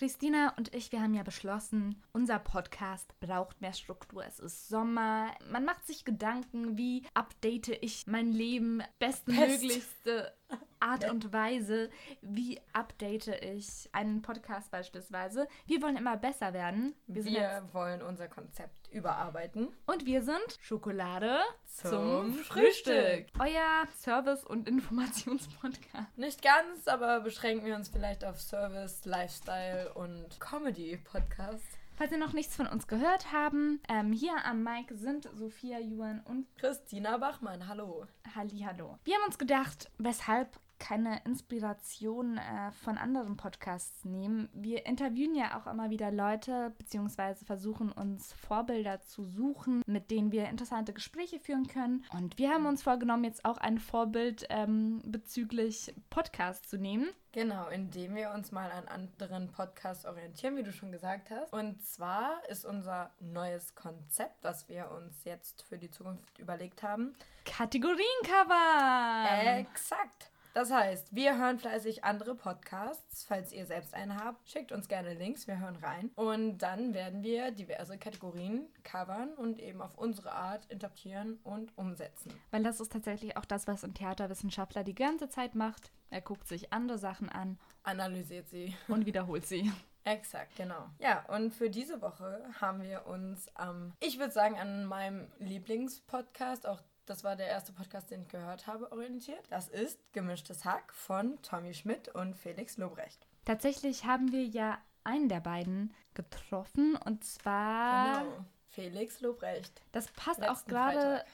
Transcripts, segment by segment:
Christina und ich, wir haben ja beschlossen, unser Podcast braucht mehr Struktur. Es ist Sommer. Man macht sich Gedanken, wie update ich mein Leben bestmöglichste Art und Weise, wie update ich einen Podcast beispielsweise. Wir wollen immer besser werden. Wir, wir wollen unser Konzept überarbeiten. Und wir sind Schokolade zum, zum Frühstück. Euer Service- und Informationspodcast. Nicht ganz, aber beschränken wir uns vielleicht auf Service, Lifestyle und Comedy-Podcast. Falls ihr noch nichts von uns gehört haben, ähm, hier am Mic sind Sophia Juan und Christina Bachmann. Hallo. Halli, hallo. Wir haben uns gedacht, weshalb keine Inspiration äh, von anderen Podcasts nehmen. Wir interviewen ja auch immer wieder Leute, beziehungsweise versuchen uns Vorbilder zu suchen, mit denen wir interessante Gespräche führen können. Und wir haben uns vorgenommen, jetzt auch ein Vorbild ähm, bezüglich Podcasts zu nehmen. Genau, indem wir uns mal an anderen Podcasts orientieren, wie du schon gesagt hast. Und zwar ist unser neues Konzept, was wir uns jetzt für die Zukunft überlegt haben. Kategoriencover! Exakt! Das heißt, wir hören fleißig andere Podcasts. Falls ihr selbst einen habt, schickt uns gerne Links, wir hören rein. Und dann werden wir diverse Kategorien covern und eben auf unsere Art interpretieren und umsetzen. Weil das ist tatsächlich auch das, was ein Theaterwissenschaftler die ganze Zeit macht. Er guckt sich andere Sachen an, analysiert sie und wiederholt sie. Exakt, genau. Ja, und für diese Woche haben wir uns, ähm, ich würde sagen, an meinem Lieblingspodcast, auch das war der erste Podcast, den ich gehört habe, orientiert. Das ist Gemischtes Hack von Tommy Schmidt und Felix Lobrecht. Tatsächlich haben wir ja einen der beiden getroffen und zwar genau. Felix Lobrecht. Das passt Letzten auch gerade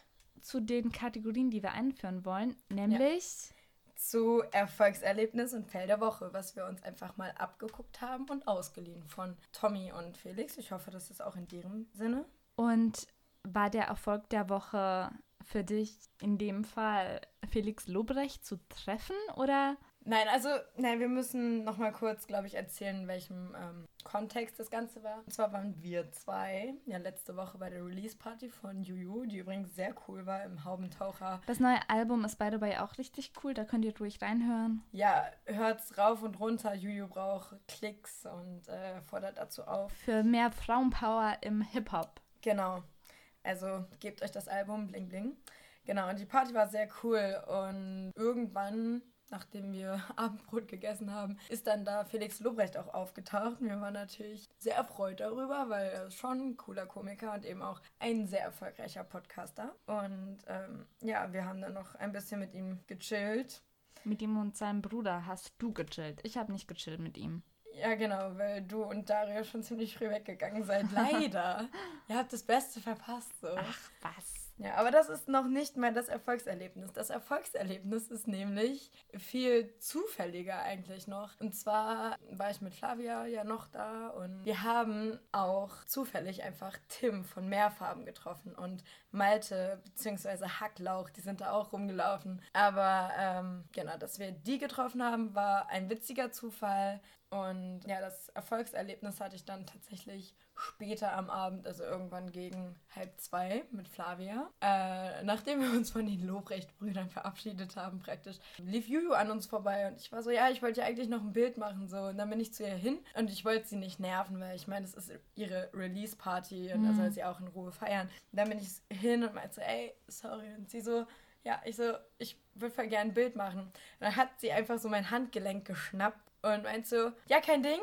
zu den Kategorien, die wir einführen wollen, nämlich ja. zu Erfolgserlebnis und Fell der Woche, was wir uns einfach mal abgeguckt haben und ausgeliehen von Tommy und Felix. Ich hoffe, das ist auch in deren Sinne. Und war der Erfolg der Woche für dich in dem Fall Felix Lobrecht zu treffen oder? Nein, also nein, wir müssen noch mal kurz, glaube ich, erzählen, in welchem ähm, Kontext das Ganze war. Und zwar waren wir zwei ja letzte Woche bei der Release Party von Juju, die übrigens sehr cool war im Haubentaucher. Das neue Album ist by the way auch richtig cool, da könnt ihr ruhig reinhören. Ja, hört's rauf und runter. Juju braucht Klicks und äh, fordert dazu auf. Für mehr Frauenpower im Hip Hop. Genau. Also gebt euch das Album Bling Bling. Genau, und die Party war sehr cool. Und irgendwann, nachdem wir Abendbrot gegessen haben, ist dann da Felix Lobrecht auch aufgetaucht. Wir waren natürlich sehr erfreut darüber, weil er ist schon ein cooler Komiker und eben auch ein sehr erfolgreicher Podcaster. Und ähm, ja, wir haben dann noch ein bisschen mit ihm gechillt. Mit ihm und seinem Bruder hast du gechillt. Ich habe nicht gechillt mit ihm. Ja, genau, weil du und Dario schon ziemlich früh weggegangen seid. Leider. Ihr habt das Beste verpasst. So. Ach, was? Ja, aber das ist noch nicht mal das Erfolgserlebnis. Das Erfolgserlebnis ist nämlich viel zufälliger eigentlich noch. Und zwar war ich mit Flavia ja noch da und wir haben auch zufällig einfach Tim von Mehrfarben getroffen und Malte bzw. Hacklauch, die sind da auch rumgelaufen. Aber ähm, genau, dass wir die getroffen haben, war ein witziger Zufall. Und ja, das Erfolgserlebnis hatte ich dann tatsächlich später am Abend, also irgendwann gegen halb zwei mit Flavia. Äh, nachdem wir uns von den Lobrecht-Brüdern verabschiedet haben, praktisch, lief Juju an uns vorbei und ich war so, ja, ich wollte ja eigentlich noch ein Bild machen, so. Und dann bin ich zu ihr hin und ich wollte sie nicht nerven, weil ich meine, das ist ihre Release-Party und mhm. da soll sie auch in Ruhe feiern. Und dann bin ich hin und meinte so, ey, sorry. Und sie so, ja, ich so, ich würde voll gerne ein Bild machen. Und dann hat sie einfach so mein Handgelenk geschnappt und meint so, ja, kein Ding.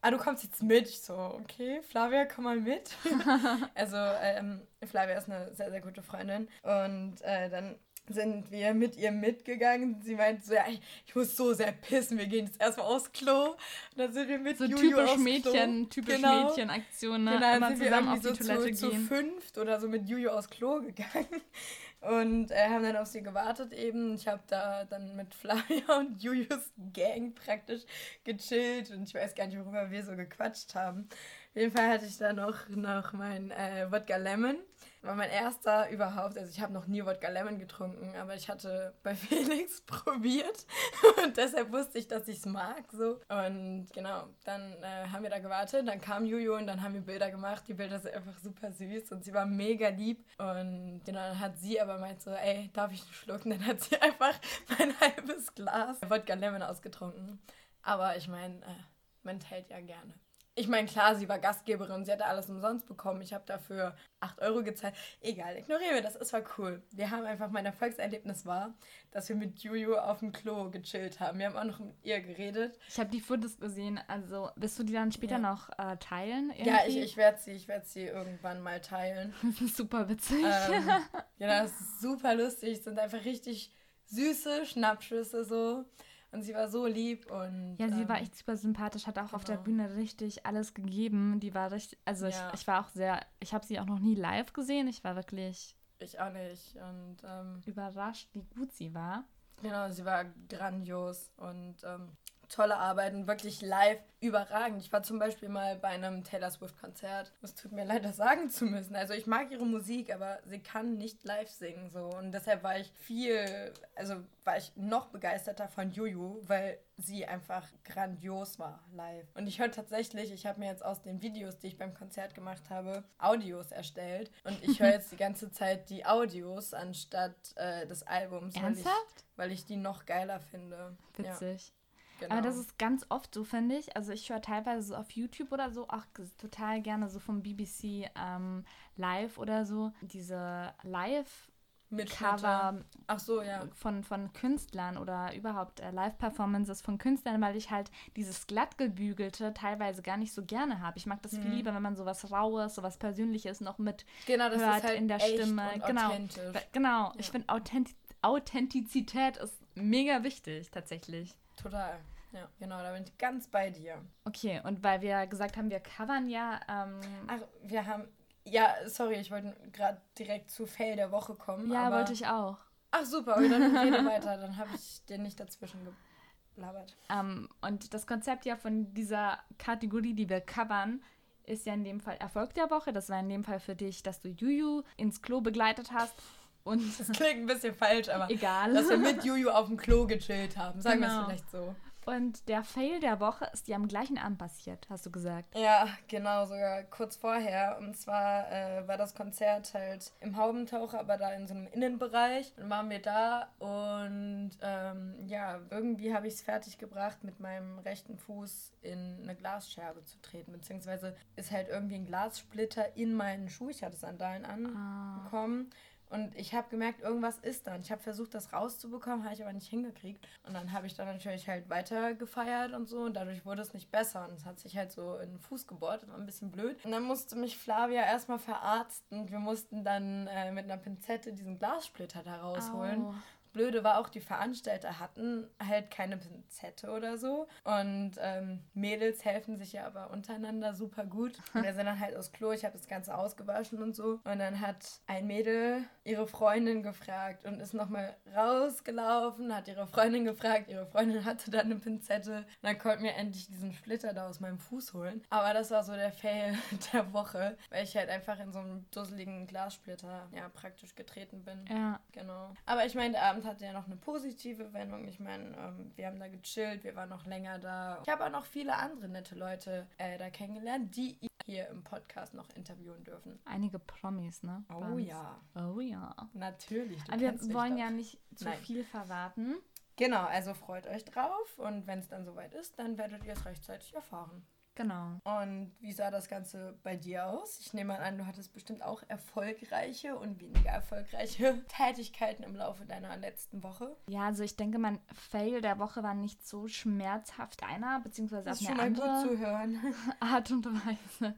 Ah, du kommst jetzt mit. Ich so, okay, Flavia, komm mal mit. also, ähm, Flavia ist eine sehr, sehr gute Freundin. Und äh, dann sind wir mit ihr mitgegangen. Sie meint so, ja, ich, ich muss so sehr pissen, wir gehen jetzt erstmal aufs Klo. Und dann sind wir mit so Juju typisch aufs Mädchen, Klo. typisch genau. Mädchenaktion, ne? Genau, Immer sind zusammen wir auf die Toilette so zu, gehen. zu fünft oder so mit Juju aufs Klo gegangen und äh, haben dann auf sie gewartet eben. Ich habe da dann mit Flavia und Julius Gang praktisch gechillt und ich weiß gar nicht, worüber wir so gequatscht haben. Auf jeden Fall hatte ich da noch, noch mein äh, Wodka Lemon war mein erster überhaupt. Also ich habe noch nie Wodka Lemon getrunken, aber ich hatte bei Felix probiert und deshalb wusste ich, dass ich es mag. So. Und genau, dann äh, haben wir da gewartet, dann kam Juju und dann haben wir Bilder gemacht. Die Bilder sind einfach super süß und sie war mega lieb. Und genau, dann hat sie aber meint so, ey, darf ich einen Schluck? Und dann hat sie einfach mein halbes Glas Wodka Lemon ausgetrunken. Aber ich meine, äh, man hält ja gerne. Ich meine, klar, sie war Gastgeberin, sie hatte alles umsonst bekommen. Ich habe dafür 8 Euro gezahlt. Egal, ignorieren wir das, es war cool. Wir haben einfach, mein Erfolgserlebnis war, dass wir mit Juju auf dem Klo gechillt haben. Wir haben auch noch mit ihr geredet. Ich habe die Fotos gesehen, also wirst du die dann später ja. noch äh, teilen? Irgendwie? Ja, ich, ich werde sie, werd sie irgendwann mal teilen. Super witzig. Ähm, ja, das ist super lustig. Es sind einfach richtig süße Schnappschüsse so. Und sie war so lieb und. Ja, sie ähm, war echt super sympathisch, hat auch genau. auf der genau. Bühne richtig alles gegeben. Die war richtig. Also ja. ich, ich war auch sehr. Ich habe sie auch noch nie live gesehen. Ich war wirklich. Ich auch nicht. Und ähm, überrascht, wie gut sie war. Genau, sie war grandios und ähm, tolle Arbeiten, wirklich live überragend. Ich war zum Beispiel mal bei einem Taylor Swift-Konzert. Es tut mir leid, das sagen zu müssen. Also ich mag ihre Musik, aber sie kann nicht live singen so. Und deshalb war ich viel, also war ich noch begeisterter von Juju, weil sie einfach grandios war live. Und ich höre tatsächlich, ich habe mir jetzt aus den Videos, die ich beim Konzert gemacht habe, Audios erstellt. Und ich höre jetzt die ganze Zeit die Audios anstatt äh, des Albums. Ernsthaft? Weil ich, weil ich die noch geiler finde. Witzig. Ja. Genau. Aber das ist ganz oft so, finde ich. Also ich höre teilweise so auf YouTube oder so auch total gerne so vom BBC ähm, Live oder so diese Live Cover Ach so, ja. von, von Künstlern oder überhaupt äh, Live-Performances von Künstlern, weil ich halt dieses glattgebügelte teilweise gar nicht so gerne habe. Ich mag das mhm. viel lieber, wenn man sowas Raues, sowas Persönliches noch mit genau, das hört ist halt in der Stimme. genau, genau. Ja. Ich finde Authentiz Authentizität ist mega wichtig tatsächlich. Total. Ja, genau, da bin ich ganz bei dir. Okay, und weil wir gesagt haben, wir covern ja. Ähm Ach, wir haben. Ja, sorry, ich wollte gerade direkt zu Fail der Woche kommen. Ja, wollte ich auch. Ach super, okay, dann rede weiter, dann habe ich dir nicht dazwischen gelabert. Ähm, und das Konzept ja von dieser Kategorie, die wir covern, ist ja in dem Fall Erfolg der Woche. Das war in dem Fall für dich, dass du Juju ins Klo begleitet hast. Und das klingt ein bisschen falsch, aber egal. Dass wir mit Juju auf dem Klo gechillt haben. Sagen genau. wir es vielleicht so. Und der Fail der Woche ist dir am gleichen Abend passiert, hast du gesagt. Ja, genau, sogar kurz vorher. Und zwar äh, war das Konzert halt im Haubentaucher, aber da in so einem Innenbereich. Dann waren wir da und ähm, ja, irgendwie habe ich es fertig gebracht, mit meinem rechten Fuß in eine Glasscherbe zu treten. Beziehungsweise ist halt irgendwie ein Glassplitter in meinen Schuh. Ich hatte Sandalen anbekommen. Ah. Und ich habe gemerkt, irgendwas ist da. Und ich habe versucht, das rauszubekommen, habe ich aber nicht hingekriegt. Und dann habe ich dann natürlich halt weiter gefeiert und so. Und dadurch wurde es nicht besser. Und es hat sich halt so in den Fuß gebohrt. Das war ein bisschen blöd. Und dann musste mich Flavia erstmal verarzten. Und wir mussten dann äh, mit einer Pinzette diesen Glassplitter da rausholen. Au. Blöde war auch, die Veranstalter hatten halt keine Pinzette oder so. Und ähm, Mädels helfen sich ja aber untereinander super gut. wir sind dann halt aus Klo, ich habe das Ganze ausgewaschen und so. Und dann hat ein Mädel ihre Freundin gefragt und ist nochmal rausgelaufen, hat ihre Freundin gefragt. Ihre Freundin hatte dann eine Pinzette. Und dann konnten wir endlich diesen Splitter da aus meinem Fuß holen. Aber das war so der Fail der Woche, weil ich halt einfach in so einem dusseligen Glassplitter ja praktisch getreten bin. Ja. Genau. Aber ich meine, der Abend Abend hatte ja noch eine positive Wendung. Ich meine, ähm, wir haben da gechillt, wir waren noch länger da. Ich habe auch noch viele andere nette Leute äh, da kennengelernt, die hier im Podcast noch interviewen dürfen. Einige Promis, ne? Oh Waren's. ja. Oh ja. Natürlich. Aber wir wollen ja nicht zu Nein. viel verraten. Genau, also freut euch drauf und wenn es dann soweit ist, dann werdet ihr es rechtzeitig erfahren. Genau. Und wie sah das Ganze bei dir aus? Ich nehme an, du hattest bestimmt auch erfolgreiche und weniger erfolgreiche Tätigkeiten im Laufe deiner letzten Woche. Ja, also ich denke, mein Fail der Woche war nicht so schmerzhaft einer, beziehungsweise das auf eine andere gut zu hören. Art und Weise.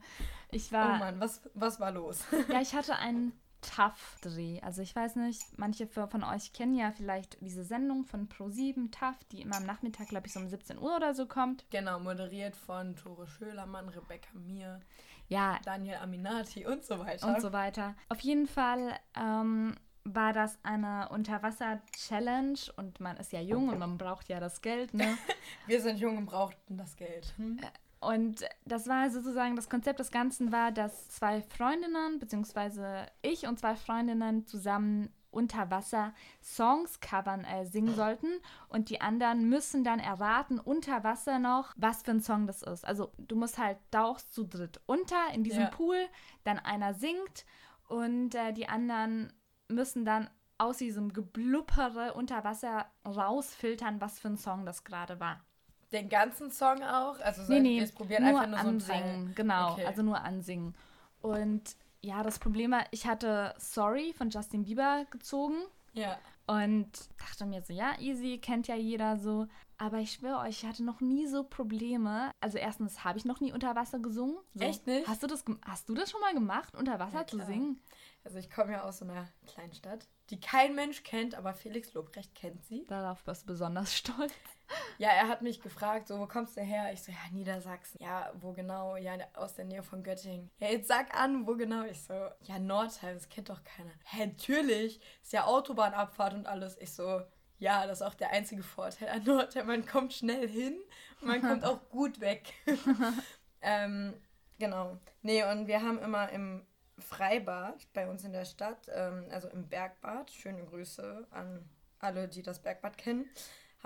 Ich war. Oh Mann, was, was war los? ja, ich hatte einen TAF-Dreh. Also ich weiß nicht, manche von euch kennen ja vielleicht diese Sendung von Pro7 TAF, die immer am Nachmittag, glaube ich, so um 17 Uhr oder so kommt. Genau, moderiert von Tore Schölermann, Rebecca Mir, ja, Daniel Aminati und so weiter. Und so weiter. Auf jeden Fall ähm, war das eine Unterwasser-Challenge und man ist ja jung und man braucht ja das Geld, ne? Wir sind jung und brauchten das Geld. Hm? Und das war sozusagen, das Konzept des Ganzen war, dass zwei Freundinnen, beziehungsweise ich und zwei Freundinnen zusammen unter Wasser Songs covern, äh, singen sollten. Und die anderen müssen dann erraten, unter Wasser noch, was für ein Song das ist. Also du musst halt tauchst zu dritt unter in diesem ja. Pool, dann einer singt und äh, die anderen müssen dann aus diesem Gebluppere unter Wasser rausfiltern, was für ein Song das gerade war. Den ganzen Song auch? Also nee, nee, wir probieren nur einfach nur so ansingen, ein Teil. genau, Okay. also nur ansingen. Und ja, das Problem war, ich hatte Sorry von Justin Bieber gezogen Ja. und dachte mir so, ja, easy, kennt ja jeder so. Aber ich schwöre euch, ich hatte noch nie so Probleme. Also erstens habe ich noch nie unter Wasser gesungen. So. Echt nicht? Hast du das, hast du das schon mal gemacht, unter Wasser Ja, zu singen? Also ich komme ja aus so einer Kleinstadt, die kein Mensch kennt, aber Felix Lobrecht kennt sie. Darauf bist du besonders stolz. Ja, er hat mich gefragt, so, wo kommst du her? Ich so, ja, Niedersachsen. Ja, wo genau? Ja, aus der Nähe von Göttingen. Ja, jetzt sag an, wo genau? Ich so, ja, Nordheim, das kennt doch keiner. Hä, natürlich, ist ja Autobahnabfahrt und alles. Ich so, ja, das ist auch der einzige Vorteil an Nordheim. Man kommt schnell hin und man kommt auch gut weg. ähm, genau. Nee, und wir haben immer im Freibad bei uns in der Stadt, ähm, also im Bergbad, schöne Grüße an alle, die das Bergbad kennen,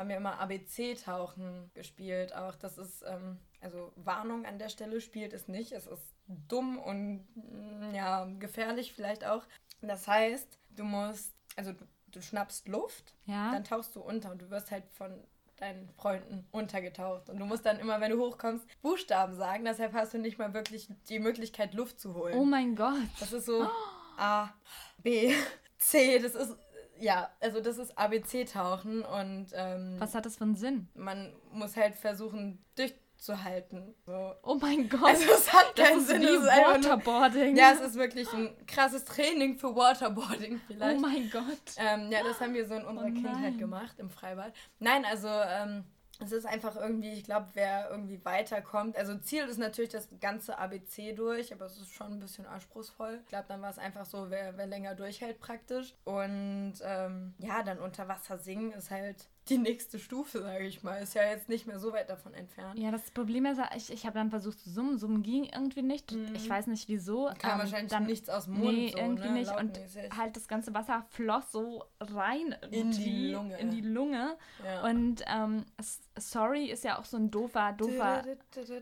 haben wir immer ABC-Tauchen gespielt. Auch das ist, ähm, also Warnung an der Stelle, spielt es nicht. Es ist dumm und mm, ja, gefährlich vielleicht auch. Das heißt, du musst, also du, du schnappst Luft, Ja. dann tauchst du unter und du wirst halt von deinen Freunden untergetaucht. Und du musst dann immer, wenn du hochkommst, Buchstaben sagen. Deshalb hast du nicht mal wirklich die Möglichkeit, Luft zu holen. oh mein Gott. Das ist so A, B, C. Das ist, ja, also das ist ABC-Tauchen und ähm, Was hat das für einen Sinn? man muss halt versuchen, durchzuhalten. So. Oh mein Gott. Also es hat das keinen ist Sinn. wie Es ist einfach nur, Waterboarding. ja, es ist wirklich ein krasses Training für Waterboarding oh vielleicht. mein Gott. Ähm, ja, das haben wir so in unserer Oh Kindheit gemacht im Freibad. Nein, also ähm, es ist einfach irgendwie, ich glaube, wer irgendwie weiterkommt. Also Ziel ist natürlich das ganze ABC durch, aber es ist schon ein bisschen anspruchsvoll. Ich glaube, dann war es einfach so, wer, wer länger durchhält praktisch. Und ähm, ja, dann unter Wasser singen ist halt die nächste Stufe, sage ich mal. Ist ja jetzt nicht mehr so weit davon entfernt. Ja, das Problem ist, ich, ich habe dann versucht zu summen. Summen ging irgendwie nicht. Mhm. Ich weiß nicht wieso. Kam Ähm, wahrscheinlich dann, nichts aus dem Mund. Nee, so, irgendwie ne? nicht. Und halt das ganze Wasser floss so rein In die Lunge. In die Lunge. ja. Und ähm, Sorry ist ja auch so ein doofer, doofer,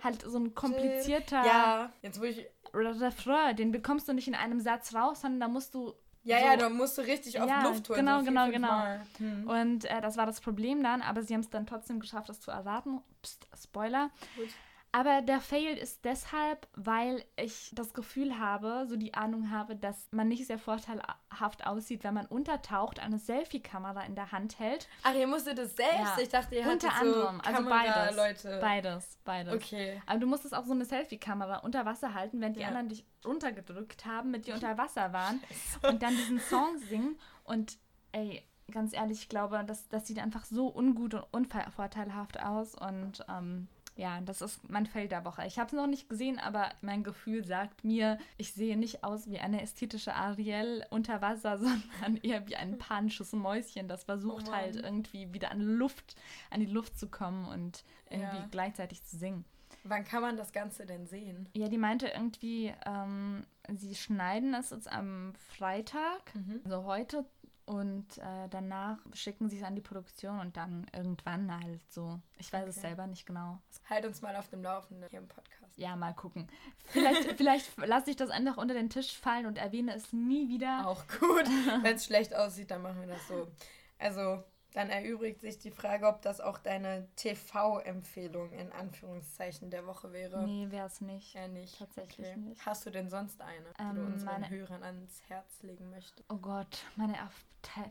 halt so ein komplizierter Ja, jetzt wo ich Refrain. Den bekommst du nicht in einem Satz raus, sondern da musst du Ja, so ja, da musst du richtig oft Ja, Luft holen. genau, so vier, genau, genau. Mal. Hm. Und äh, das war das Problem dann, aber sie haben es dann trotzdem geschafft, das zu erraten. Psst, Spoiler. Gut. Aber der Fail ist deshalb, weil ich das Gefühl habe, so die Ahnung habe, dass man nicht sehr vorteilhaft aussieht, wenn man untertaucht, eine Selfie-Kamera in der Hand hält. Ach, ihr musstet es selbst? Ja. Ich dachte, ihr Unter hattet so anderem, also beides. Leute. Beides, beides. Okay. Aber du musstest auch so eine Selfie-Kamera unter Wasser halten, während die Ja. anderen dich runtergedrückt haben, mit dir unter Wasser waren und dann diesen Song singen. Und ey, ganz ehrlich, ich glaube, das, das sieht einfach so ungut und unvorteilhaft aus. Und ähm, ja, das ist mein Feld der Woche. Ich habe es noch nicht gesehen, aber mein Gefühl sagt mir, ich sehe nicht aus wie eine ästhetische Ariel unter Wasser, sondern eher wie ein panisches Mäuschen, das versucht Oh halt irgendwie wieder an Luft, an die Luft zu kommen und irgendwie Ja. gleichzeitig zu singen. Wann kann man das Ganze denn sehen? Ja, die meinte irgendwie, ähm, sie schneiden es jetzt am Freitag, Mhm. also heute, und äh, danach schicken sie es an die Produktion und dann irgendwann halt so. Ich weiß es Okay. selber nicht genau. Halt uns mal auf dem Laufenden hier im Podcast. Ja, mal gucken. Vielleicht, vielleicht lasse ich das einfach unter den Tisch fallen und erwähne es nie wieder. Auch gut. Wenn es schlecht aussieht, dann machen wir das so. Also, dann erübrigt sich die Frage, ob das auch deine TV-Empfehlung in Anführungszeichen der Woche wäre. Nee, wäre es nicht. Ja, nicht. Tatsächlich okay. nicht. Hast du denn sonst eine, die du Ähm, unseren meine- Hörern ans Herz legen möchtest? Oh Gott, meine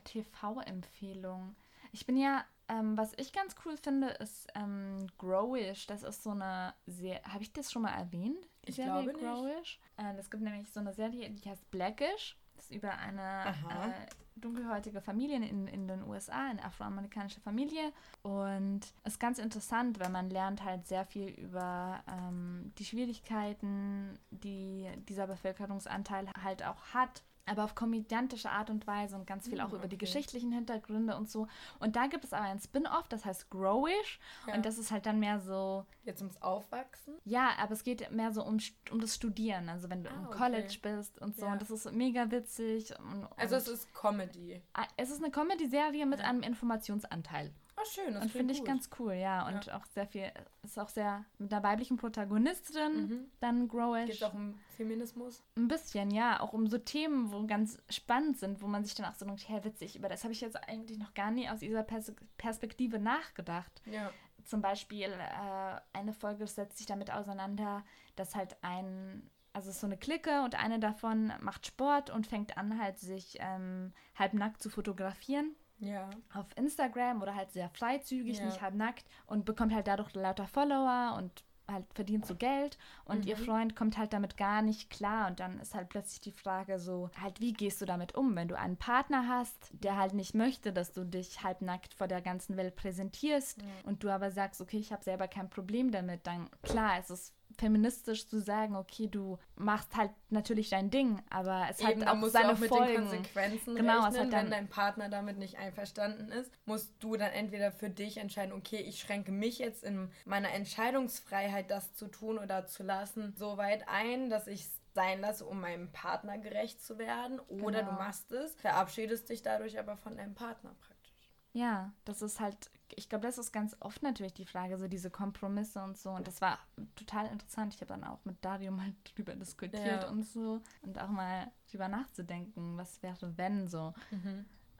TV-Empfehlung. Ich bin ja, ähm, was ich ganz cool finde, ist ähm, Growish. Das ist so eine Serie. Habe ich das schon mal erwähnt? Die Ich Serie glaube nicht. Growish. Äh, es gibt nämlich so eine Serie, die heißt Blackish. Ist über eine äh, dunkelhäutige Familie in, in den USA, eine afroamerikanische Familie. Und es ist ganz interessant, weil man lernt halt sehr viel über ähm, die Schwierigkeiten, die dieser Bevölkerungsanteil halt auch hat. Aber auf komödiantische Art und Weise und ganz viel Hm, auch über die okay. geschichtlichen Hintergründe und so. Und da gibt es aber ein Spin-off, das heißt Growish. Ja. Und das ist halt dann mehr so, Jetzt ums Aufwachsen? ja, aber es geht mehr so um, um das Studieren. Also wenn du Ah, im okay. College bist und so. Ja. Und das ist mega witzig. Und, Also, und es ist Comedy. Ah, es ist eine Comedy-Serie mit Ja. einem Informationsanteil. Ah, schön. Das und finde ich gut. ganz cool, ja. Und auch sehr viel, ist auch sehr mit einer weiblichen Protagonistin, Mhm. dann Growish. Geht auch um Feminismus? Ein bisschen, ja. Auch um so Themen, wo ganz spannend sind, wo man sich dann auch so denkt, hey, witzig, über das habe ich jetzt eigentlich noch gar nie aus dieser Pers Perspektive nachgedacht. Ja. zum Beispiel äh, eine Folge setzt sich damit auseinander, dass halt ein, also es ist so eine Clique und eine davon macht Sport und fängt an halt sich ähm, halbnackt zu fotografieren. Ja. Auf Instagram oder halt sehr freizügig, Ja. nicht halbnackt und bekommt halt dadurch lauter Follower und halt verdient so Geld und ihr Mhm. Freund kommt halt damit gar nicht klar und dann ist halt plötzlich die Frage so, halt wie gehst du damit um, wenn du einen Partner hast, der halt nicht möchte, dass du dich halbnackt vor der ganzen Welt präsentierst und du aber sagst, okay, ich habe selber kein Problem damit, dann klar, es ist feministisch zu sagen, okay, du machst halt natürlich dein Ding, aber es Eben, hat auch musst seine du auch mit den Folgen. Konsequenzen Genau, es rechnen. hat dann- Wenn dein Partner damit nicht einverstanden ist, musst du dann entweder für dich entscheiden, okay, ich schränke mich jetzt in meiner Entscheidungsfreiheit, das zu tun oder zu lassen, so weit ein, dass ich es sein lasse, um meinem Partner gerecht zu werden. Oder Genau. du machst es, verabschiedest dich dadurch aber von deinem Partner praktisch. Ja, das ist halt, ich glaube, das ist ganz oft natürlich die Frage, so diese Kompromisse und so. Und das war total interessant. Ich habe dann auch mit Dario mal drüber diskutiert Ja. und so. Und auch mal drüber nachzudenken, was wäre, wenn so.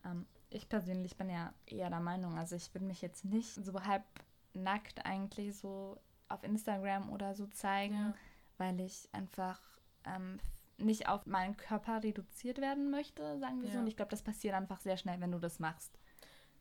Ähm, ich persönlich bin ja eher der Meinung, also ich würde mich jetzt nicht so halb nackt eigentlich so auf Instagram oder so zeigen, Ja. weil ich einfach ähm, nicht auf meinen Körper reduziert werden möchte, sagen wir so. Ja. Und ich glaube, das passiert einfach sehr schnell, wenn du das machst.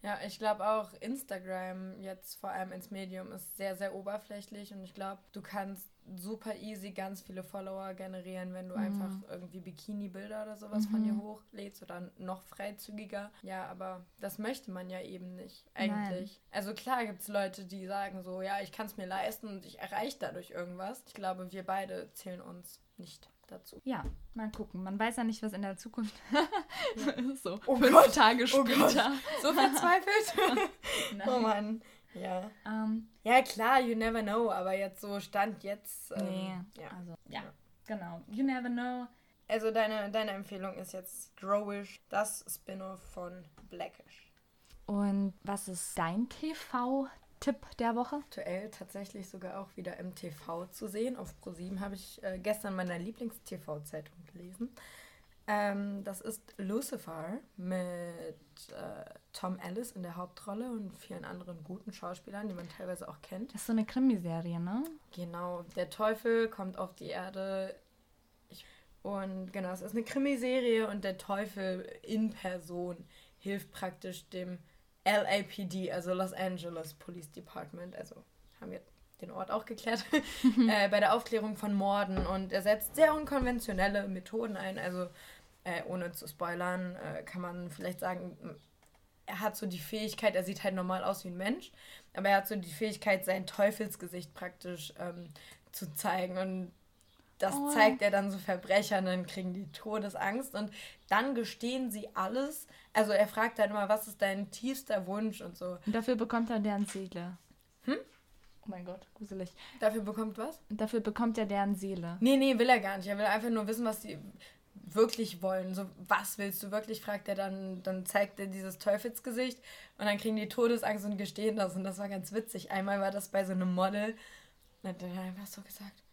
Ja, ich glaube auch Instagram jetzt vor allem ins Medium ist sehr, sehr oberflächlich und ich glaube, du kannst super easy ganz viele Follower generieren, wenn du Mhm. einfach irgendwie Bikini-Bilder oder sowas von dir Mhm. hochlädst oder noch freizügiger. Ja, aber das möchte man ja eben nicht Nein. eigentlich. Also klar gibt es Leute, die sagen so, ja, ich kann es mir leisten und ich erreiche dadurch irgendwas. Ich glaube, wir beide zählen uns nicht dazu. Ja, mal gucken. Man weiß ja nicht, was in der Zukunft ist. so Oh fünf Gott, Tage oh Gott. später. So verzweifelt? Oh Mann. Ja. Ähm, Ja, klar, you never know, aber jetzt so Stand jetzt. Ähm, nee, ja. also, ja, genau. You never know. Also deine, deine Empfehlung ist jetzt Growish, das Spin-off von Blackish. Und was ist dein TV-Tipp der Woche? Aktuell tatsächlich sogar auch wieder im TV zu sehen. Auf Pro7 habe ich äh, gestern meiner Lieblings-TV-Zeitung gelesen. Ähm, das ist Lucifer mit äh, Tom Ellis in der Hauptrolle und vielen anderen guten Schauspielern, die man teilweise auch kennt. Das ist so eine Krimiserie, ne? Genau, der Teufel kommt auf die Erde. Ich, und genau, es ist eine Krimiserie und der Teufel in Person hilft praktisch dem LAPD, also Los Angeles Police Department, also haben wir den Ort auch geklärt, äh, bei der Aufklärung von Morden und er setzt sehr unkonventionelle Methoden ein, also äh, ohne zu spoilern, äh, kann man vielleicht sagen, er hat so die Fähigkeit, er sieht halt normal aus wie ein Mensch, aber er hat so die Fähigkeit, sein Teufelsgesicht praktisch ähm, zu zeigen. Und das Oh. zeigt er dann so Verbrechern, dann kriegen die Todesangst und dann gestehen sie alles. Also er fragt dann immer, was ist dein tiefster Wunsch und so. Und dafür bekommt er deren Seele. Hm? Oh mein Gott, gruselig. Dafür bekommt was? Dafür bekommt er deren Seele. Nee, nee, will er gar nicht. Er will einfach nur wissen, was sie wirklich wollen. So, was willst du wirklich, fragt er dann, dann zeigt er dieses Teufelsgesicht und dann kriegen die Todesangst und gestehen das. Und das war ganz witzig. Einmal war das bei so einem Model und hat dann einfach so gesagt,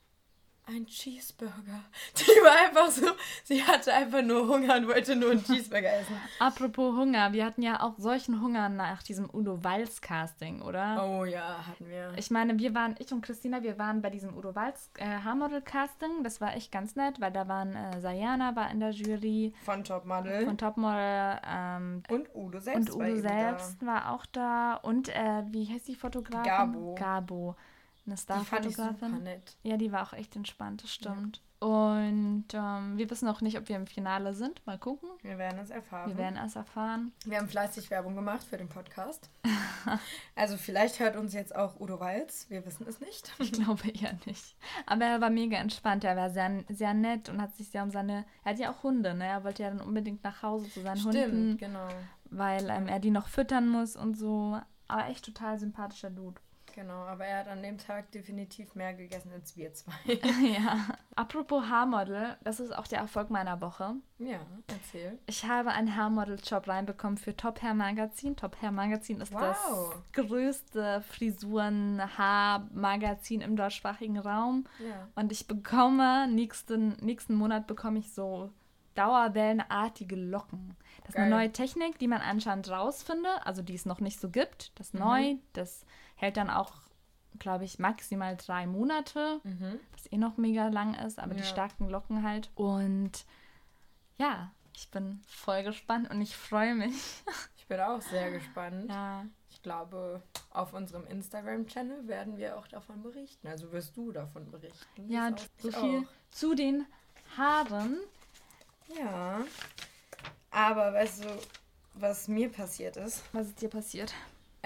ein Cheeseburger. Die war einfach so, sie hatte einfach nur Hunger und wollte nur einen Cheeseburger essen. Apropos Hunger, wir hatten ja auch solchen Hunger nach diesem Udo Walz Casting, oder? Oh ja, hatten wir. Ich meine, wir waren, ich und Christina, wir waren bei diesem Udo Walz äh, Haarmodel-Casting. Das war echt ganz nett, weil da waren äh, Sayana war in der Jury Von Topmodel. von Topmodel ähm, und Udo selbst. und war Udo eben selbst war auch da und äh, wie heißt die Fotografin? Gabo. Gabo. Eine Da. Die fand ich super Starfotografin. nett. Ja, die war auch echt entspannt, das stimmt. Und ähm, wir wissen noch nicht, ob wir im Finale sind. Mal gucken. Wir werden es erfahren. Wir werden es erfahren. Wir haben fleißig Werbung gemacht für den Podcast. also vielleicht hört uns jetzt auch Udo Walz, wir wissen es nicht. Ich glaube eher nicht. Aber er war mega entspannt. Er war sehr, sehr nett und hat sich sehr um seine. Er hat ja auch Hunde, ne? Er wollte ja dann unbedingt nach Hause zu seinen Hunden, genau. weil ähm, er die noch füttern muss und so. Aber echt total sympathischer Dude. Genau, aber er hat an dem Tag definitiv mehr gegessen als wir zwei. ja. Apropos Haarmodel, das ist auch der Erfolg meiner Woche. ja, erzähl. Ich habe einen Haarmodel-Job reinbekommen für Top Hair Magazin. Top Hair Magazin ist Wow. das größte Frisuren-Haarmagazin im deutschsprachigen Raum. Ja. Und ich bekomme, nächsten, nächsten Monat bekomme ich so dauerwellenartige Locken. Das ist Geil. eine neue Technik, die man anscheinend rausfindet, also die es noch nicht so gibt. Das ist neu, das hält dann auch, glaube ich, maximal drei Monate, was eh noch mega lang ist, aber die Ja. starken Locken halt. Und ja, ich bin voll gespannt und ich freue mich. Ich bin auch sehr gespannt. Ja. Ich glaube, auf unserem Instagram-Channel werden wir auch davon berichten. Also wirst du davon berichten. Ja, so auch. viel zu den Haaren. Ja. Aber weißt du, was mir passiert ist? Was ist dir passiert?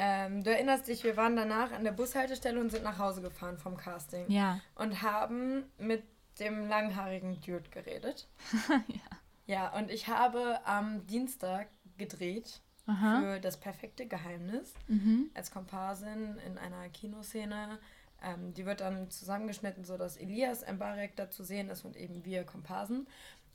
Ähm, du erinnerst dich, wir waren danach an der Bushaltestelle und sind nach Hause gefahren vom Casting. Ja. Und haben mit dem langhaarigen Dude geredet. ja. Ja, und ich habe am Dienstag gedreht Aha. für das perfekte Geheimnis Mhm. als Komparsin in einer Kinoszene. Ähm, die wird dann zusammengeschnitten, sodass Elias Mbarek da zu sehen ist und eben wir Komparsen.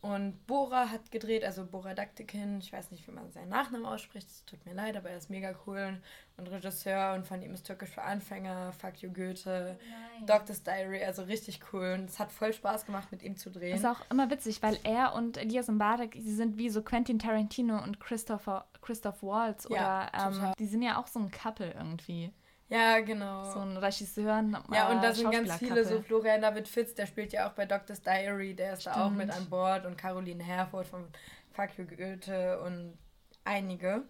Und Bora hat gedreht, also Bora Daktikin, ich weiß nicht, wie man seinen Nachnamen ausspricht, es tut mir leid, aber er ist mega cool und Regisseur und von ihm ist Türkisch für Anfänger, Fuck You Goethe, Doctor's Diary, also richtig cool. Und es hat voll Spaß gemacht, mit ihm zu drehen. Ist auch immer witzig, weil er und Elias Mbarek, sie sind wie so Quentin Tarantino und Christopher, Christoph Waltz Ja, oder ähm, die sind ja auch so ein Couple irgendwie. Ja, genau. So ein Regisseur. Ja, und äh, da sind ganz viele, so. Florian David Fitz, der spielt ja auch bei Doctor's Diary, der ist da auch mit Stimmt. an Bord und Caroline Herfurth von Fuck You Goethe und einige.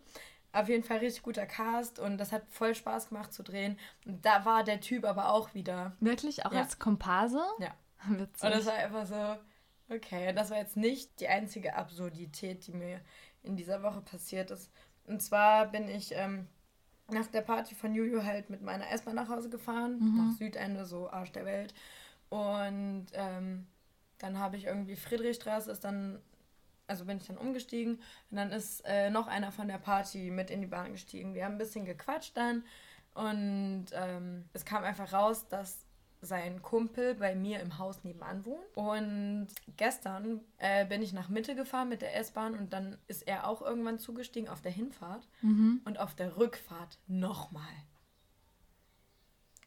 Auf jeden Fall richtig guter Cast und das hat voll Spaß gemacht zu drehen. Und da war der Typ aber auch wieder. Wirklich? Auch Ja. als Komparse? Ja. Witzig. Und das war einfach so, okay, das war jetzt nicht die einzige Absurdität, die mir in dieser Woche passiert ist. Und zwar bin ich ähm, nach der Party von Juju halt mit meiner S-Bahn nach Hause gefahren, nach Südende, so Arsch der Welt. Und ähm, dann habe ich irgendwie Friedrichstraße ist dann, also bin ich dann umgestiegen und dann ist äh, noch einer von der Party mit in die Bahn gestiegen. Wir haben ein bisschen gequatscht dann und ähm, es kam einfach raus, dass sein Kumpel bei mir im Haus nebenan wohnt. Und gestern äh, bin ich nach Mitte gefahren mit der S-Bahn und dann ist er auch irgendwann zugestiegen auf der Hinfahrt mhm. und auf der Rückfahrt nochmal.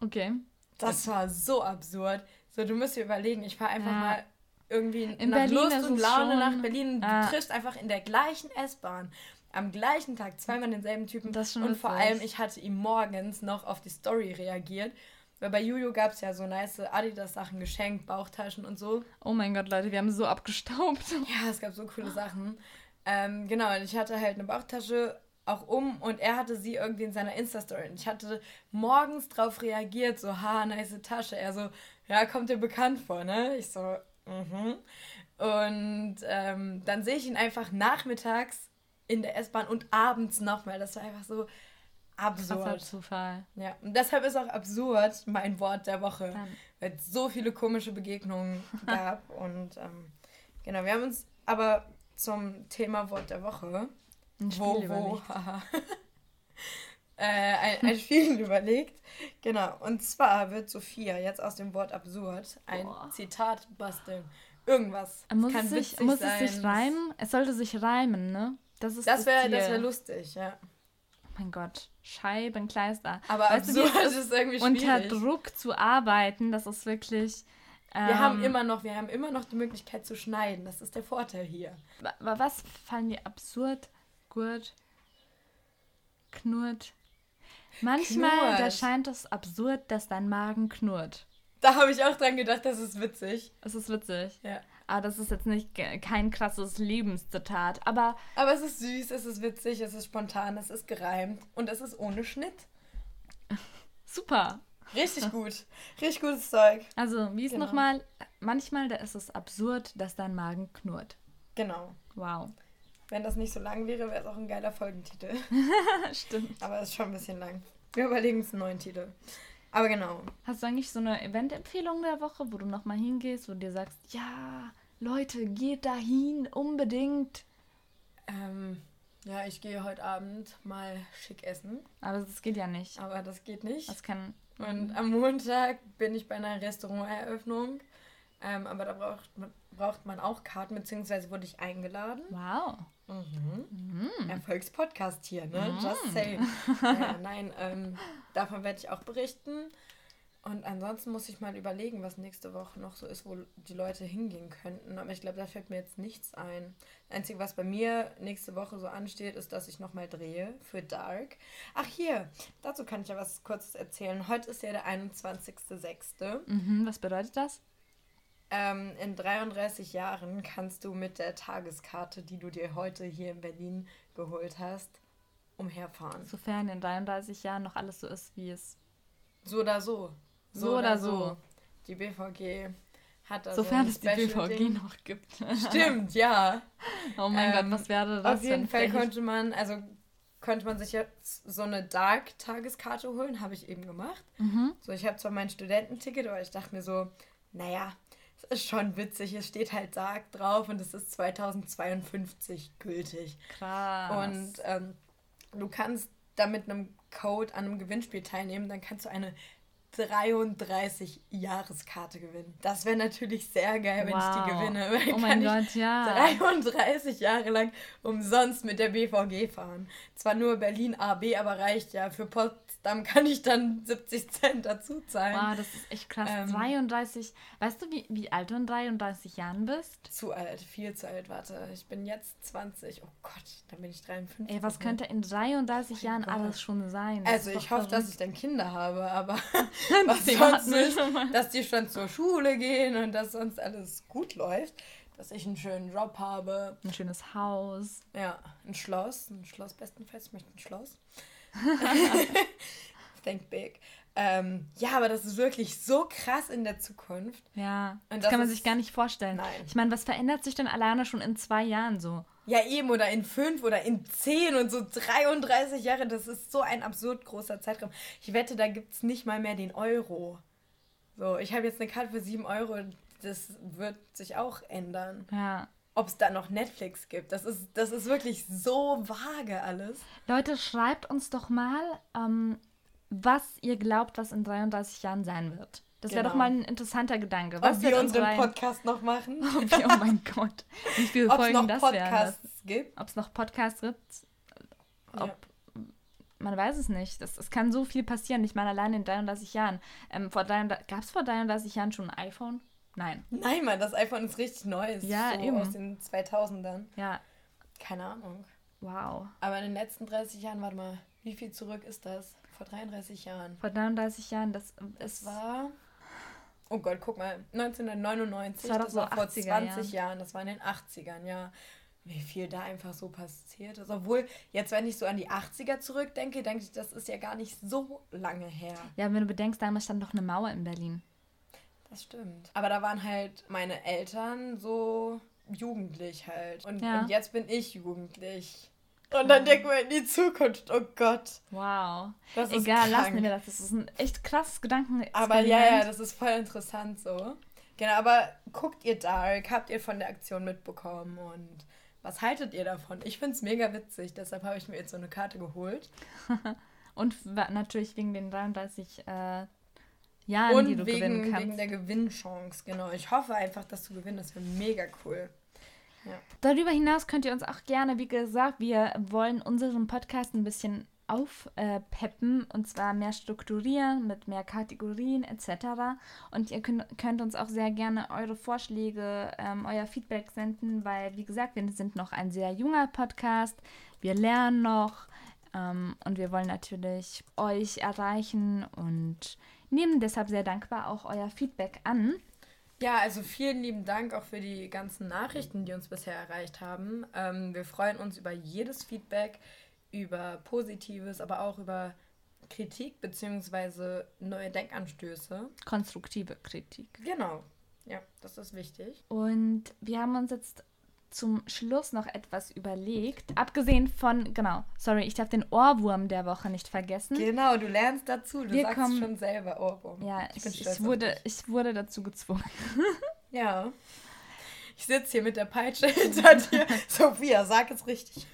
Okay. Das war so absurd. So, du musst dir überlegen, ich fahre einfach Ja. mal irgendwie In nach Berlin Lust und Laune schon- nach Berlin. Du Ja. triffst einfach in der gleichen S-Bahn am gleichen Tag zweimal denselben Typen. Das schon und vor allem, ich hatte ihm morgens noch auf die Story reagiert. Weil bei Juju gab es ja so nice Adidas-Sachen geschenkt, Bauchtaschen und so. Oh mein Gott, Leute, wir haben so abgestaubt. Ja, es gab so coole Sachen. Ähm, genau, und ich hatte halt eine Bauchtasche auch um und er hatte sie irgendwie in seiner Insta-Story. Und ich hatte morgens drauf reagiert, so, ha, nice Tasche. Er so, ja, kommt dir bekannt vor, ne? Ich so, mhm. Und ähm, dann sehe ich ihn einfach nachmittags in der S-Bahn und abends nochmal. Das war einfach so Krasser absurd. Zufall. Ja, und deshalb ist auch absurd mein Wort der Woche Dann. weil es so viele komische Begegnungen gab. und ähm, genau, wir haben uns aber zum Thema Wort der Woche, Ein Spiel wo, wo, äh, ein, ein Spiel überlegt. Genau, und zwar wird Sophia jetzt aus dem Wort absurd ein Boah. Zitat basteln. Irgendwas. Muss, kann es sich, muss es sich reimen? Es sollte sich reimen, ne? Das ist Das wäre das wär lustig, ja. Mein Gott, Scheibenkleister. Aber Weißt du, absurd es ist, ist irgendwie Unter schwierig. Druck zu arbeiten, das ist wirklich. Wir ähm, haben immer noch, wir haben immer noch die Möglichkeit zu schneiden. Das ist der Vorteil hier. wa- Was fallen dir absurd, gurt, knurrt? Manchmal, da Knurrt. scheint es absurd, dass dein Magen knurrt. Da habe ich auch dran gedacht, das ist witzig. Es ist witzig. Ja. Aber das ist jetzt nicht kein krasses Lebenszitat. Aber Aber es ist süß, es ist witzig, es ist spontan, es ist gereimt und es ist ohne Schnitt. super. Richtig gut. Richtig gutes Zeug. Also, wie ist Genau. nochmal? Manchmal, da ist es absurd, dass dein Magen knurrt. Genau. Wow. Wenn das nicht so lang wäre, wäre es auch ein geiler Folgentitel. Stimmt. Aber es ist schon ein bisschen lang. Wir überlegen uns einen neuen Titel. Aber genau. Hast du eigentlich so eine Event-Empfehlung der Woche, wo du nochmal hingehst, wo du dir sagst, ja, Leute, geht dahin, unbedingt. Ähm, ja, ich gehe heute Abend mal schick essen. Aber das geht ja nicht. Aber das geht nicht. Das kann. Und am Montag bin ich bei einer Restauranteröffnung. Ähm, aber da braucht man, braucht man auch Karten, beziehungsweise wurde ich eingeladen. Wow. Mhm. Erfolgspodcast hier, ne? Just saying. ja, nein, ähm, davon werde ich auch berichten. Und ansonsten muss ich mal überlegen, was nächste Woche noch so ist, wo die Leute hingehen könnten. Aber ich glaube, da fällt mir jetzt nichts ein. Das Einzige, was bei mir nächste Woche so ansteht, ist, dass ich nochmal drehe für Dark. Ach hier, dazu kann ich ja was Kurzes erzählen. Heute ist ja der 21.06. Mhm, was bedeutet das? Ähm, in 33 Jahren kannst du mit der Tageskarte, die du dir heute hier in Berlin geholt hast, umherfahren. Sofern in 33 Jahren noch alles so ist, wie es. So oder so. So, so oder so. so. Die BVG hat also Sofern es die BVG Ding. noch gibt. Stimmt, ja. Oh mein ähm, Gott, was wäre das? Auf jeden Fall konnte man, also konnte man sich jetzt so eine Dark-Tageskarte holen, habe ich eben gemacht. Mhm. So, ich habe zwar mein Studententicket, aber ich dachte mir so, naja, es ist schon witzig. Es steht halt Dark drauf und es ist 2052 gültig. Krass. Und ähm, du kannst da mit einem Code an einem Gewinnspiel teilnehmen, dann kannst du eine 33 Jahreskarte gewinnen. Das wäre natürlich sehr geil, wenn wow. ich die gewinne. Weil oh mein Gott, ja. 33 Jahre lang umsonst mit der BVG fahren. Zwar nur Berlin AB, aber reicht ja. Für Potsdam kann ich dann 70 Cent dazu zahlen. Wow, das ist echt krass. Ähm, 33. Weißt du, wie, wie alt du in 33 Jahren bist? Zu alt, viel zu alt. Warte, ich bin jetzt 20. Oh Gott, dann bin ich 53. Ey, was könnte in 33 oh Jahren Gott. alles schon sein? Das also, ich hoffe, dass ich dann Kinder habe, aber was sonst nicht, dass die schon zur Schule gehen und dass sonst alles gut läuft. Dass ich einen schönen Job habe. Ein schönes Haus. Ja, ein Schloss. Ein Schloss bestenfalls. Ich möchte ein Schloss. Think big. Ähm, ja, aber das ist wirklich so krass in der Zukunft. Ja, das, das kann man sich gar nicht vorstellen. Nein. Ich meine, was verändert sich denn alleine schon in zwei Jahren so? Ja, eben, oder in fünf oder in zehn und so 33 Jahre. Das ist so ein absurd großer Zeitraum. Ich wette, da gibt es nicht mal mehr den Euro. So, ich habe jetzt eine Karte für sieben Euro. Das wird sich auch ändern. Ja. Ob es da noch Netflix gibt. Das ist, das ist wirklich so vage alles. Leute, schreibt uns doch mal, ähm, was ihr glaubt, was in 33 Jahren sein wird. Das wäre doch genau. mal ein interessanter Gedanke. Was Ob wir unseren rein... Podcast noch machen? Wir, oh mein Gott. Wie viele Ob's Folgen noch das Podcasts das? gibt? Ob es noch Podcasts gibt? Ob, ja. Man weiß es nicht. Es, es kann so viel passieren. Ich meine, allein in 33 Jahren. Ähm, Gab es vor 33 Jahren schon ein iPhone? Nein. Nein, Mann, das iPhone ist richtig neu. Ja, so eben. Aus den 2000ern. Ja. Keine Ahnung. Wow. Aber in den letzten 30 Jahren, warte mal, wie viel zurück ist das? Vor 33 Jahren. Vor 33 Jahren, das, es war Oh Gott, guck mal, 1999, das war, das war vor 20 Jahren. Jahren, das war in den 80ern, ja. Wie viel da einfach so passiert ist. Obwohl, jetzt, wenn ich so an die 80er zurückdenke, denke ich, das ist ja gar nicht so lange her. Ja, wenn du bedenkst, damals stand doch eine Mauer in Berlin. Das stimmt. Aber da waren halt meine Eltern so jugendlich halt. Und, ja. und jetzt bin ich jugendlich. Und dann denken wir in die Zukunft, oh Gott. Wow. Das ist Egal, krank. lassen wir das. Das ist ein echt krasses Gedanken. Aber ja, ja, das ist voll interessant so. Genau, aber guckt ihr Dark? Habt ihr von der Aktion mitbekommen? Und was haltet ihr davon? Ich finde es mega witzig, deshalb habe ich mir jetzt so eine Karte geholt. Und natürlich wegen den 33 äh, Jahren, Und die du wegen, gewinnen kannst. wegen der Gewinnchance, genau. Ich hoffe einfach, dass du gewinnst. Das wäre mega cool. Darüber hinaus könnt ihr uns auch gerne, wie gesagt, wir wollen unseren Podcast ein bisschen aufpeppen und zwar mehr strukturieren mit mehr Kategorien etc. Und ihr könnt, könnt uns auch sehr gerne eure Vorschläge, ähm, euer Feedback senden, weil wie gesagt, wir sind noch ein sehr junger Podcast, wir lernen noch ähm, und wir wollen natürlich euch erreichen und nehmen deshalb sehr dankbar auch euer Feedback an. Ja, also vielen lieben Dank auch für die ganzen Nachrichten, die uns bisher erreicht haben. Ähm, wir freuen uns über jedes Feedback, über Positives, aber auch über Kritik bzw. neue Denkanstöße. Konstruktive Kritik. Genau. Ja, das ist wichtig. Und wir haben uns jetzt zum Schluss noch etwas überlegt. Abgesehen von, genau, sorry, ich darf den Ohrwurm der Woche nicht vergessen. Genau, du lernst dazu. Du Wir sagst kommen, schon selber Ohrwurm. Ja, ich, ich, ich wurde, ich wurde dazu gezwungen. ja. Ich sitze hier mit der Peitsche hinter dir. Sophia, sag es richtig.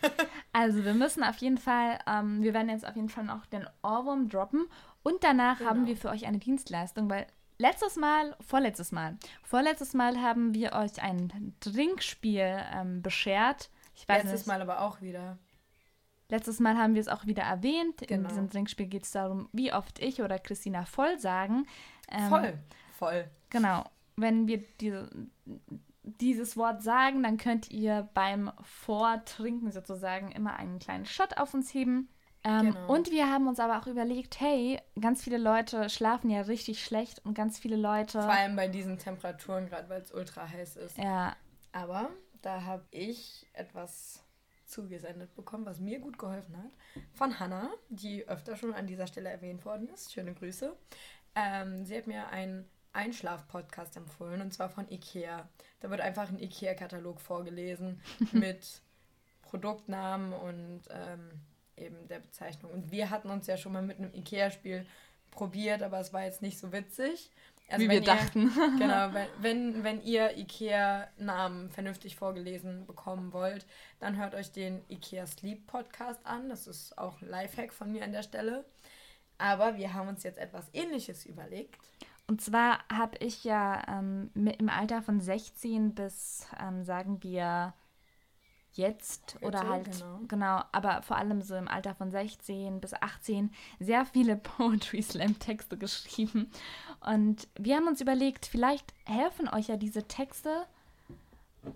also, wir müssen auf jeden Fall, ähm, wir werden jetzt auf jeden Fall noch den Ohrwurm droppen. Und danach genau. haben wir für euch eine Dienstleistung, weil Letztes Mal, vorletztes Mal, vorletztes Mal haben wir euch ein Trinkspiel ähm, beschert. Ich weiß Letztes nicht. Mal aber auch wieder. Letztes Mal haben wir es auch wieder erwähnt. Genau. In diesem Trinkspiel geht es darum, wie oft ich oder Christina voll sagen. Ähm, Voll. Voll. Genau. Wenn wir diese, dieses Wort sagen, dann könnt ihr beim Vortrinken sozusagen immer einen kleinen Shot auf uns heben. Ähm, Genau. Und wir haben uns aber auch überlegt, hey, ganz viele Leute schlafen ja richtig schlecht und ganz viele Leute. Vor allem bei diesen Temperaturen, gerade weil es ultra heiß ist. Ja, Aber da habe ich etwas zugesendet bekommen, was mir gut geholfen hat. Von Hannah, die öfter schon an dieser Stelle erwähnt worden ist. Schöne Grüße. Ähm, sie hat mir einen Einschlaf-Podcast empfohlen und zwar von IKEA. Da wird einfach ein IKEA-Katalog vorgelesen mit Produktnamen und ähm, eben der Bezeichnung. Und wir hatten uns ja schon mal mit einem IKEA-Spiel probiert, aber es war jetzt nicht so witzig. Also wie wir ihr- dachten. Genau, wenn, wenn, wenn ihr IKEA-Namen vernünftig vorgelesen bekommen wollt, dann hört euch den IKEA Sleep Podcast an. Das ist auch ein Lifehack von mir an der Stelle. Aber wir haben uns jetzt etwas Ähnliches überlegt. Und zwar habe ich ja ähm, im Alter von 16 bis, ähm, sagen wir, jetzt oder halt, genau. genau. aber vor allem so im Alter von 16 bis 18 sehr viele Poetry Slam Texte geschrieben. Und wir haben uns überlegt, vielleicht helfen euch ja diese Texte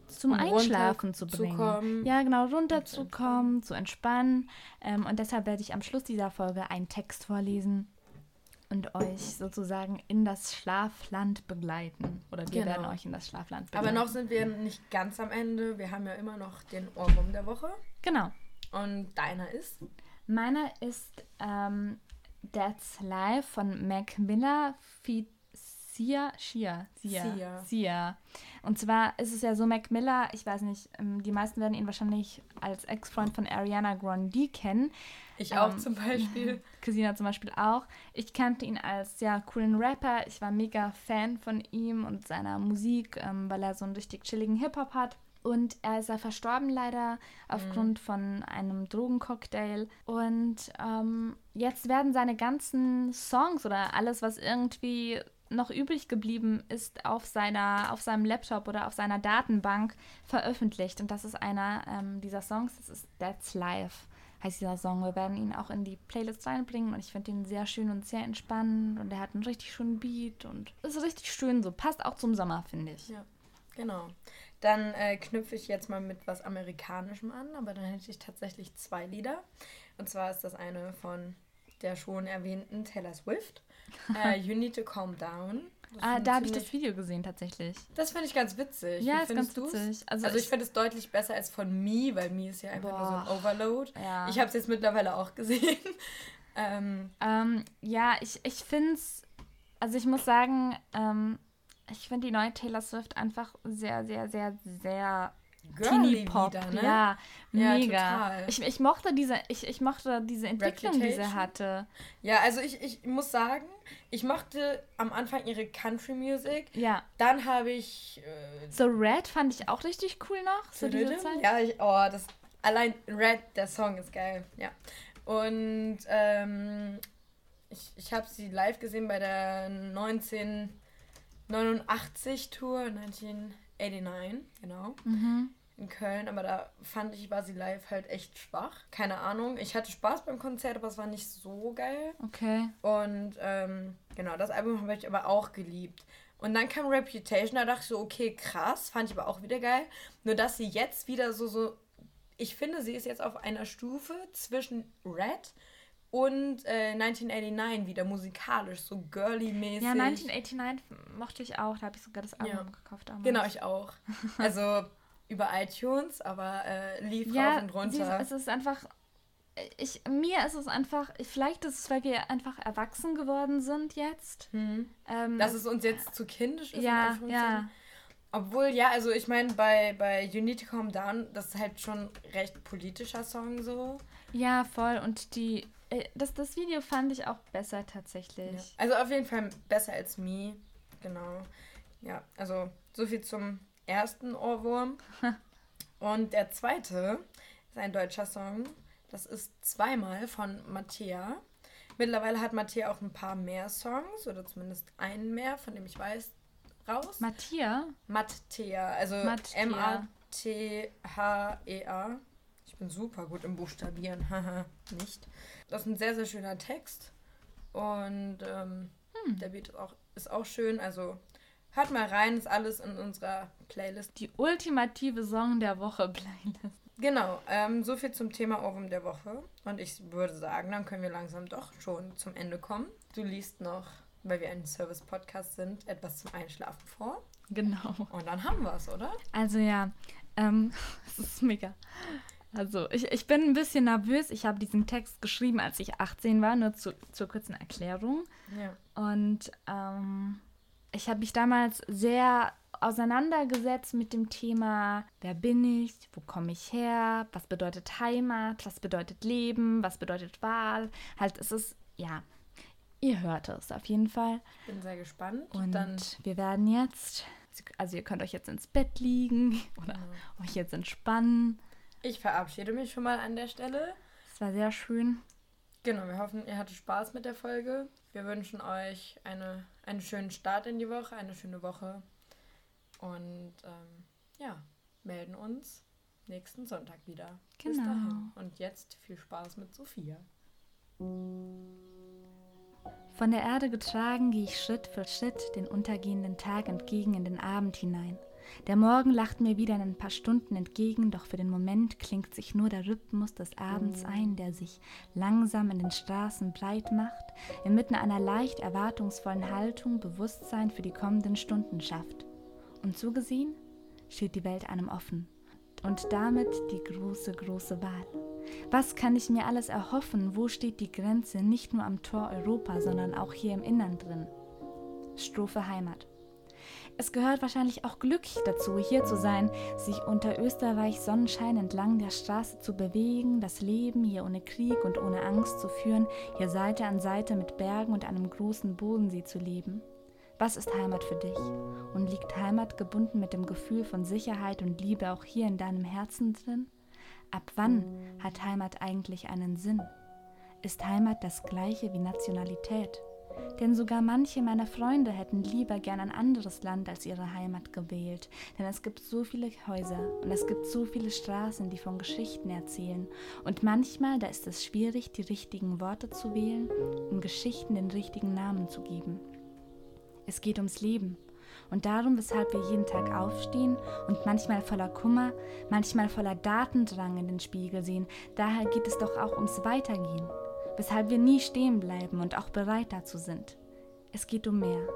zum Um Einschlafen zu bringen. runterzukommen. Ja, genau, runterzukommen, zu entspannen. Ähm, und deshalb werde ich am Schluss dieser Folge einen Text vorlesen und euch sozusagen in das Schlafland begleiten. Oder wir Genau. werden euch in das Schlafland begleiten. Aber noch sind wir nicht ganz am Ende. Wir haben ja immer noch den Ohrwurm der Woche. Genau. Und deiner ist? Meiner ist ähm, That's Life von Mac Miller feat. Sia, Shia, Sia, Sia. Sia. Und zwar ist es ja so, Mac Miller, ich weiß nicht, ähm, die meisten werden ihn wahrscheinlich als Ex-Freund von Ariana Grande kennen. Ich auch Ähm, zum Beispiel. Christina zum Beispiel auch. Ich kannte ihn als sehr coolen Rapper. Ich war mega Fan von ihm und seiner Musik, ähm, weil er so einen richtig chilligen Hip-Hop hat. Und er ist ja verstorben leider aufgrund von einem Drogencocktail. Und ähm, jetzt werden seine ganzen Songs oder alles, was irgendwie noch übrig geblieben ist, auf, seiner, auf seinem Laptop oder auf seiner Datenbank veröffentlicht. Und das ist einer ähm, dieser Songs, das ist That's Life heißt dieser Song. Wir werden ihn auch in die Playlist reinbringen und ich finde ihn sehr schön und sehr entspannend und er hat einen richtig schönen Beat und ist richtig schön so. Passt auch zum Sommer, finde ich. Ja, genau. Dann äh, knüpfe ich jetzt mal mit was Amerikanischem an, aber dann hätte ich tatsächlich zwei Lieder. Und zwar ist das eine von der schon erwähnten Taylor Swift. Äh, you Need to Calm Down. Das Ah, da habe ich das Video gesehen tatsächlich. Das finde ich ganz witzig. Ja, Wie ist ganz du's? witzig. Also, Also ich ich- finde es deutlich besser als von Me, weil Me ist ja einfach nur so ein Boah. Overload. Ja. Ich habe es jetzt mittlerweile auch gesehen. ähm, Ähm, ja, ich, ich finde es, also ich muss sagen, ähm, ich finde die neue Taylor Swift einfach sehr, sehr, sehr, sehr girly Teenie-Pop. wieder, ne? Ja, Ja, mega. total. Ich, ich mochte diese, ich, ich mochte diese Entwicklung, die sie Reputation? hatte. Ja, also ich, ich muss sagen, ich mochte am Anfang ihre Country Music. Ja. Dann habe ich äh, So Red fand ich auch richtig cool noch, so diese? Zeit. Ja, ich, oh, das allein Red, der Song ist geil, ja. Und ähm, ich, ich habe sie live gesehen bei der 1989 Tour, 1989, genau, Mhm. in Köln. Aber da fand ich, war sie live halt echt schwach. Keine Ahnung. Ich hatte Spaß beim Konzert, aber es war nicht so geil. Okay. Und ähm, genau, das Album habe ich aber auch geliebt. Und dann kam Reputation, da dachte ich so, okay, krass, fand ich aber auch wieder geil. Nur dass sie jetzt wieder so, so, ich finde, sie ist jetzt auf einer Stufe zwischen Red und äh, 1989 wieder musikalisch, so girly-mäßig. Ja, 1989 mochte ich auch, da habe ich sogar das Album Ja. gekauft damals. Genau, ich auch. Also über iTunes, aber äh, lief ja, rauf und sie ist, runter. es ist einfach, ich, mir ist es einfach, vielleicht ist es, weil wir einfach erwachsen geworden sind jetzt. Hm. Ähm, Dass es uns jetzt zu kindisch ist. ja, ja. Obwohl, ja, also ich meine, bei, bei You Need to Calm Down, das ist halt schon recht politischer Song so. Ja, voll. Und die, äh, das, das Video fand ich auch besser tatsächlich. Ja. Also auf jeden Fall besser als Me. Genau. Ja, also so viel zum ersten Ohrwurm. Und der zweite ist ein deutscher Song. Das ist zweimal von Mattea. Mittlerweile hat Mattea auch ein paar mehr Songs, oder zumindest einen mehr, von dem ich weiß, raus. Mattia? Mattea, also. M-A-T-H-E-A. Ich bin super gut im Buchstabieren, haha, nicht. Das ist ein sehr, sehr schöner Text. Und ähm, hm. der Beat ist auch, ist auch schön. Also hört mal rein, ist alles in unserer Playlist. Die ultimative Song der Woche Playlist. Genau, ähm, so viel zum Thema Ohrwurm der Woche. Und ich würde sagen, dann können wir langsam doch schon zum Ende kommen. Du liest noch, weil wir ein Service-Podcast sind, etwas zum Einschlafen vor. Genau. Und dann haben wir es, oder? Also ja, ähm, es ist mega. Also ich, ich bin ein bisschen nervös. Ich habe diesen Text geschrieben, als ich 18 war, nur zu, zur kurzen Erklärung. Ja. Und ähm, ich habe mich damals sehr auseinandergesetzt mit dem Thema, wer bin ich, wo komme ich her, was bedeutet Heimat, was bedeutet Leben, was bedeutet Wahl. Halt, es ist, ja, ihr hört es auf jeden Fall. Ich bin sehr gespannt. Und Dann wir werden jetzt, also ihr könnt euch jetzt ins Bett liegen oder ja. euch jetzt entspannen. Ich verabschiede mich schon mal an der Stelle. Es war sehr schön. Genau, wir hoffen, ihr hattet Spaß mit der Folge. Wir wünschen euch eine, einen schönen Start in die Woche, eine schöne Woche. Und ähm, ja, melden uns nächsten Sonntag wieder. Genau. Bis dahin. Und jetzt viel Spaß mit Sophia. Von der Erde getragen gehe ich Schritt für Schritt den untergehenden Tag entgegen in den Abend hinein. Der Morgen lacht mir wieder in ein paar Stunden entgegen, doch für den Moment klingt sich nur der Rhythmus des Abends ein, der sich langsam in den Straßen breit macht, inmitten einer leicht erwartungsvollen Haltung Bewusstsein für die kommenden Stunden schafft. Und so gesehen steht die Welt einem offen. Und damit die große, große Wahl. Was kann ich mir alles erhoffen? Wo steht die Grenze? Nicht nur am Tor Europa, sondern auch hier im Innern drin. Strophe Heimat. Es gehört wahrscheinlich auch Glück dazu, hier zu sein, sich unter Österreichs Sonnenschein entlang der Straße zu bewegen, das Leben hier ohne Krieg und ohne Angst zu führen, hier Seite an Seite mit Bergen und einem großen Bodensee zu leben. Was ist Heimat für dich? Und liegt Heimat gebunden mit dem Gefühl von Sicherheit und Liebe auch hier in deinem Herzen drin? Ab wann hat Heimat eigentlich einen Sinn? Ist Heimat das gleiche wie Nationalität? Denn sogar manche meiner Freunde hätten lieber gern ein anderes Land als ihre Heimat gewählt. Denn es gibt so viele Häuser und es gibt so viele Straßen, die von Geschichten erzählen. Und manchmal, da ist es schwierig, die richtigen Worte zu wählen, um Geschichten den richtigen Namen zu geben. Es geht ums Leben. Und darum, weshalb wir jeden Tag aufstehen und manchmal voller Kummer, manchmal voller Datendrang in den Spiegel sehen, daher geht es doch auch ums Weitergehen. Weshalb wir nie stehen bleiben und auch bereit dazu sind. Es geht um mehr.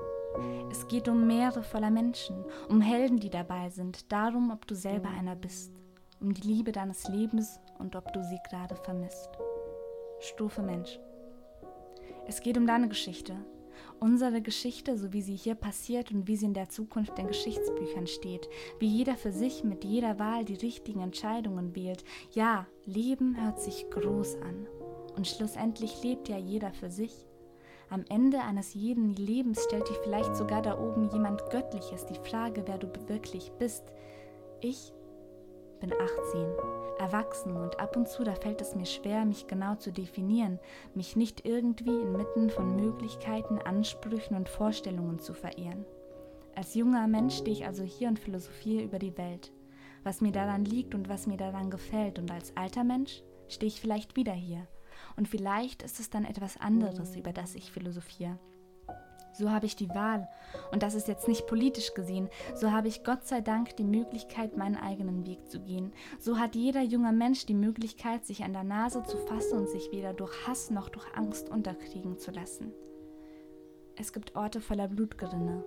Es geht um Meere voller Menschen, um Helden, die dabei sind, darum, ob du selber einer bist, um die Liebe deines Lebens und ob du sie gerade vermisst. Stufe Mensch. Es geht um deine Geschichte, Unsere Geschichte, so wie sie hier passiert und wie sie in der Zukunft in Geschichtsbüchern steht, wie jeder für sich mit jeder Wahl die richtigen Entscheidungen wählt. Ja, Leben hört sich groß an. Und schlussendlich lebt ja jeder für sich. Am Ende eines jeden Lebens stellt dich vielleicht sogar da oben jemand Göttliches die Frage, wer du wirklich bist. Ich bin 18, erwachsen und ab und zu, da fällt es mir schwer, mich genau zu definieren, mich nicht irgendwie inmitten von Möglichkeiten, Ansprüchen und Vorstellungen zu verehren. Als junger Mensch stehe ich also hier und philosophiere über die Welt, was mir daran liegt und was mir daran gefällt, und als alter Mensch stehe ich vielleicht wieder hier. Und vielleicht ist es dann etwas anderes, über das ich philosophiere. So habe ich die Wahl. Und das ist jetzt nicht politisch gesehen. So habe ich Gott sei Dank die Möglichkeit, meinen eigenen Weg zu gehen. So hat jeder junge Mensch die Möglichkeit, sich an der Nase zu fassen und sich weder durch Hass noch durch Angst unterkriegen zu lassen. Es gibt Orte voller Blutgerinne,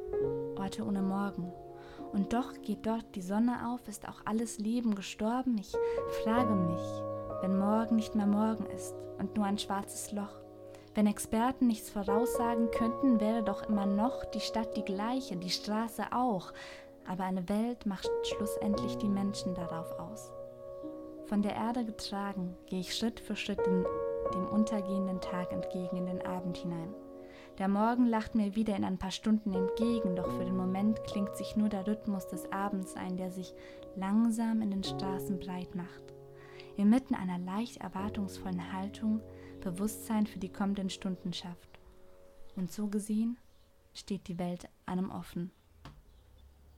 Orte ohne Morgen. Und doch geht dort die Sonne auf, ist auch alles Leben gestorben. Ich frage mich, wenn morgen nicht mehr morgen ist und nur ein schwarzes Loch, wenn Experten nichts voraussagen könnten, wäre doch immer noch die Stadt die gleiche, die Straße auch. Aber eine Welt macht schlussendlich die Menschen darauf aus. Von der Erde getragen, gehe ich Schritt für Schritt dem, dem untergehenden Tag entgegen in den Abend hinein. Der Morgen lacht mir wieder in ein paar Stunden entgegen, doch für den Moment klingt sich nur der Rhythmus des Abends ein, der sich langsam in den Straßen breit macht. Inmitten einer leicht erwartungsvollen Haltung Bewusstsein für die kommenden Stunden schafft. Und so gesehen steht die Welt einem offen.